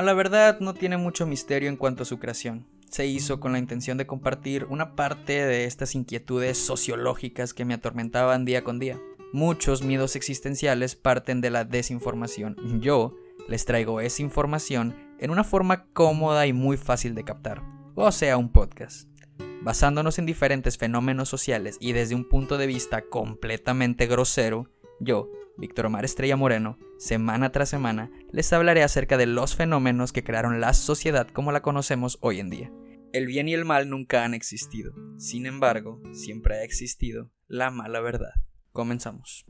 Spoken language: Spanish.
La verdad no tiene mucho misterio en cuanto a su creación. Se hizo con la intención de compartir una parte de estas inquietudes sociológicas que me atormentaban día con día. Muchos miedos existenciales parten de la desinformación. Yo les traigo esa información en una forma cómoda y muy fácil de captar, o sea, un podcast. Basándonos en diferentes fenómenos sociales y desde un punto de vista completamente grosero, yo, Víctor Omar Estrella Moreno, semana tras semana, les hablaré acerca de los fenómenos que crearon la sociedad como la conocemos hoy en día. El bien y el mal nunca han existido, sin embargo, siempre ha existido la mala verdad. Comenzamos.